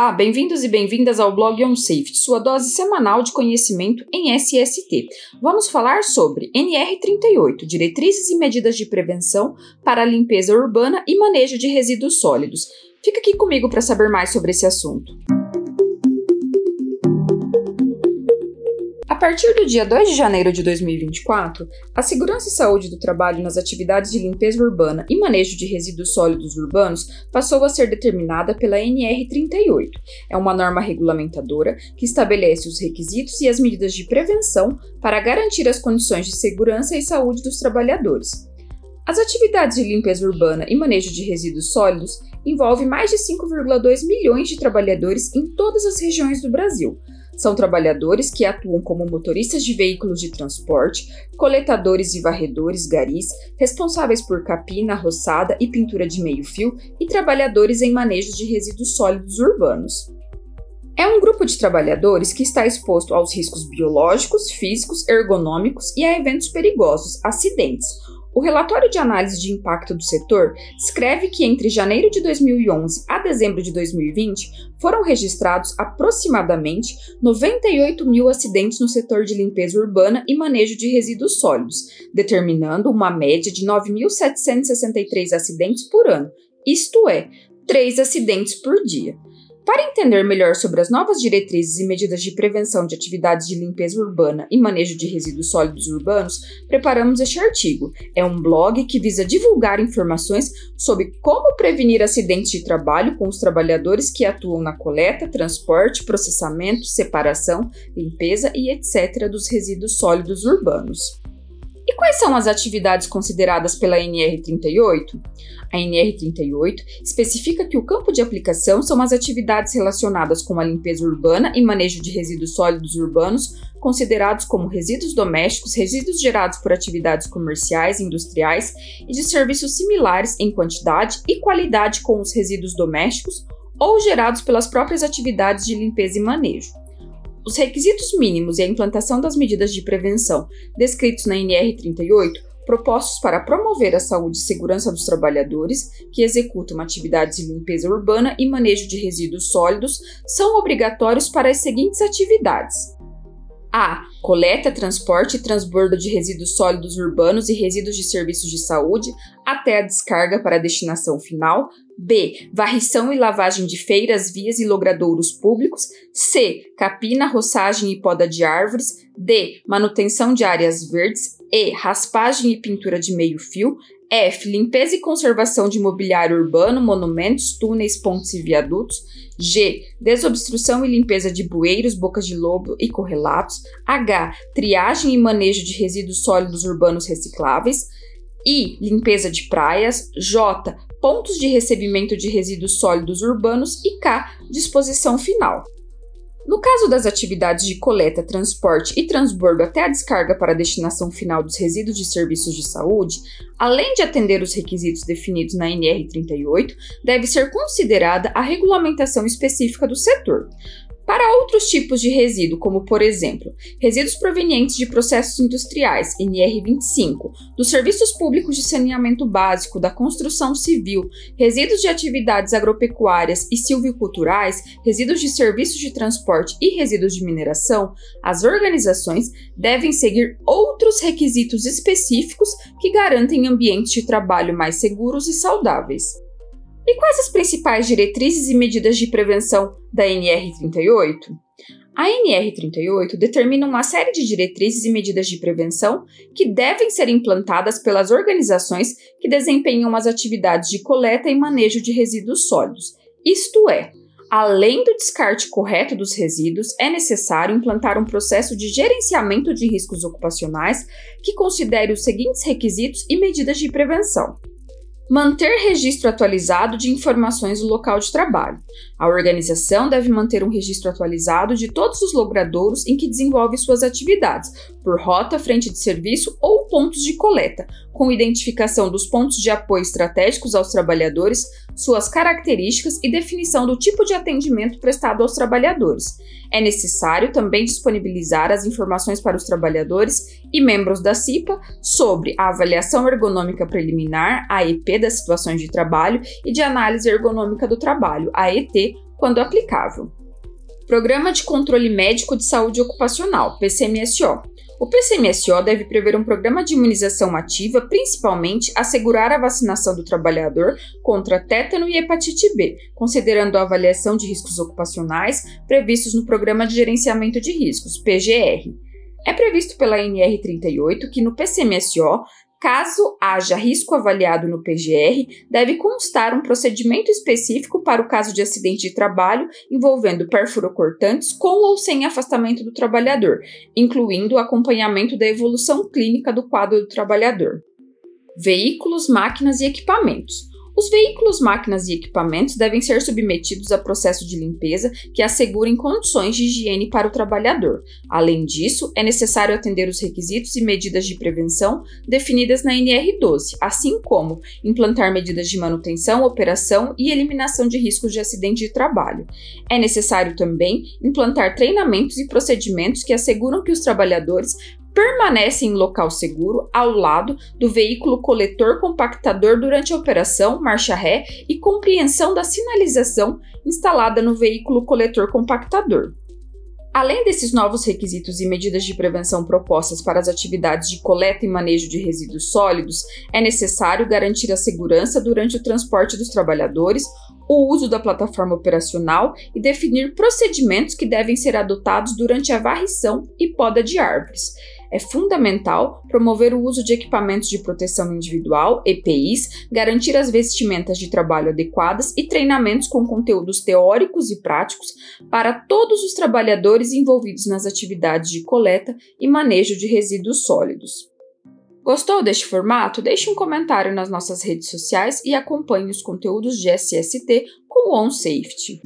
Olá, bem-vindos e bem-vindas ao blog On Safety, sua dose semanal de conhecimento em SST. Vamos falar sobre NR38, diretrizes e medidas de prevenção para a limpeza urbana e manejo de resíduos sólidos. Fica aqui comigo para saber mais sobre esse assunto. Partir do dia 2 de janeiro de 2024, a segurança e saúde do trabalho nas atividades de limpeza urbana e manejo de resíduos sólidos urbanos passou a ser determinada pela NR38. É uma norma regulamentadora que estabelece os requisitos e as medidas de prevenção para garantir as condições de segurança e saúde dos trabalhadores. As atividades de limpeza urbana e manejo de resíduos sólidos envolvem mais de 5,2 milhões de trabalhadores em todas as regiões do Brasil, são trabalhadores que atuam como motoristas de veículos de transporte, coletadores e varredores garis, responsáveis por capina, roçada e pintura de meio-fio e trabalhadores em manejo de resíduos sólidos urbanos. É um grupo de trabalhadores que está exposto aos riscos biológicos, físicos, ergonômicos e a eventos perigosos, acidentes, o relatório de análise de impacto do setor escreve que entre janeiro de 2011 a dezembro de 2020 foram registrados aproximadamente 98 mil acidentes no setor de limpeza urbana e manejo de resíduos sólidos, determinando uma média de 9.763 acidentes por ano, isto é, 3 acidentes por dia. Para entender melhor sobre as novas diretrizes e medidas de prevenção de atividades de limpeza urbana e manejo de resíduos sólidos urbanos, preparamos este artigo. É um blog que visa divulgar informações sobre como prevenir acidentes de trabalho com os trabalhadores que atuam na coleta, transporte, processamento, separação, limpeza e etc. dos resíduos sólidos urbanos. Quais são as atividades consideradas pela NR38? A NR38 especifica que o campo de aplicação são as atividades relacionadas com a limpeza urbana e manejo de resíduos sólidos urbanos, considerados como resíduos domésticos, resíduos gerados por atividades comerciais, industriais e de serviços similares em quantidade e qualidade com os resíduos domésticos ou gerados pelas próprias atividades de limpeza e manejo. Os requisitos mínimos e a implantação das medidas de prevenção descritos na NR38, propostos para promover a saúde e segurança dos trabalhadores que executam atividades de limpeza urbana e manejo de resíduos sólidos, são obrigatórios para as seguintes atividades: a. Coleta, transporte e transbordo de resíduos sólidos urbanos e resíduos de serviços de saúde até a descarga para a destinação final. B. Varrição e lavagem de feiras, vias e logradouros públicos. C. Capina, roçagem e poda de árvores. D. Manutenção de áreas verdes. E. Raspagem e pintura de meio-fio. F. Limpeza e conservação de mobiliário urbano, monumentos, túneis, pontes e viadutos. G. Desobstrução e limpeza de bueiros, bocas de lobo e correlatos. H. Triagem e manejo de resíduos sólidos urbanos recicláveis. I. Limpeza de praias. J. Pontos de recebimento de resíduos sólidos urbanos. E K. Disposição final. No caso das atividades de coleta, transporte e transbordo até a descarga para a destinação final dos resíduos de serviços de saúde, além de atender os requisitos definidos na NR38, deve ser considerada a regulamentação específica do setor. Para outros tipos de resíduo, como por exemplo, resíduos provenientes de processos industriais, NR25, dos serviços públicos de saneamento básico, da construção civil, resíduos de atividades agropecuárias e silviculturais, resíduos de serviços de transporte e resíduos de mineração, as organizações devem seguir outros requisitos específicos que garantem ambientes de trabalho mais seguros e saudáveis. E quais as principais diretrizes e medidas de prevenção da NR38? A NR38 determina uma série de diretrizes e medidas de prevenção que devem ser implantadas pelas organizações que desempenham as atividades de coleta e manejo de resíduos sólidos. Isto é, além do descarte correto dos resíduos, é necessário implantar um processo de gerenciamento de riscos ocupacionais que considere os seguintes requisitos e medidas de prevenção. Manter registro atualizado de informações do local de trabalho. A organização deve manter um registro atualizado de todos os logradouros em que desenvolve suas atividades, por rota, frente de serviço ou pontos de coleta, com identificação dos pontos de apoio estratégicos aos trabalhadores, suas características e definição do tipo de atendimento prestado aos trabalhadores. É necessário também disponibilizar as informações para os trabalhadores e membros da CIPA sobre a avaliação ergonômica preliminar, AEP, das situações de trabalho e de análise ergonômica do trabalho, AET, quando aplicável. Programa de Controle Médico de Saúde Ocupacional, PCMSO. O PCMSO deve prever um programa de imunização ativa, principalmente assegurar a vacinação do trabalhador contra tétano e hepatite B, considerando a avaliação de riscos ocupacionais previstos no Programa de Gerenciamento de Riscos, PGR. É previsto pela NR38 que no PCMSO Caso haja risco avaliado no PGR, deve constar um procedimento específico para o caso de acidente de trabalho envolvendo perfurocortantes com ou sem afastamento do trabalhador, incluindo o acompanhamento da evolução clínica do quadro do trabalhador. Veículos, máquinas e equipamentos. Os veículos, máquinas e equipamentos devem ser submetidos a processo de limpeza que assegurem condições de higiene para o trabalhador. Além disso, é necessário atender os requisitos e medidas de prevenção definidas na NR12, assim como implantar medidas de manutenção, operação e eliminação de riscos de acidente de trabalho. É necessário também implantar treinamentos e procedimentos que asseguram que os trabalhadores permanece em local seguro ao lado do veículo coletor compactador durante a operação, marcha ré e compreensão da sinalização instalada no veículo coletor compactador. Além desses novos requisitos e medidas de prevenção propostas para as atividades de coleta e manejo de resíduos sólidos, é necessário garantir a segurança durante o transporte dos trabalhadores, o uso da plataforma operacional e definir procedimentos que devem ser adotados durante a varrição e poda de árvores é fundamental promover o uso de equipamentos de proteção individual, EPIs, garantir as vestimentas de trabalho adequadas e treinamentos com conteúdos teóricos e práticos para todos os trabalhadores envolvidos nas atividades de coleta e manejo de resíduos sólidos. Gostou deste formato? Deixe um comentário nas nossas redes sociais e acompanhe os conteúdos de SST com o OnSafety.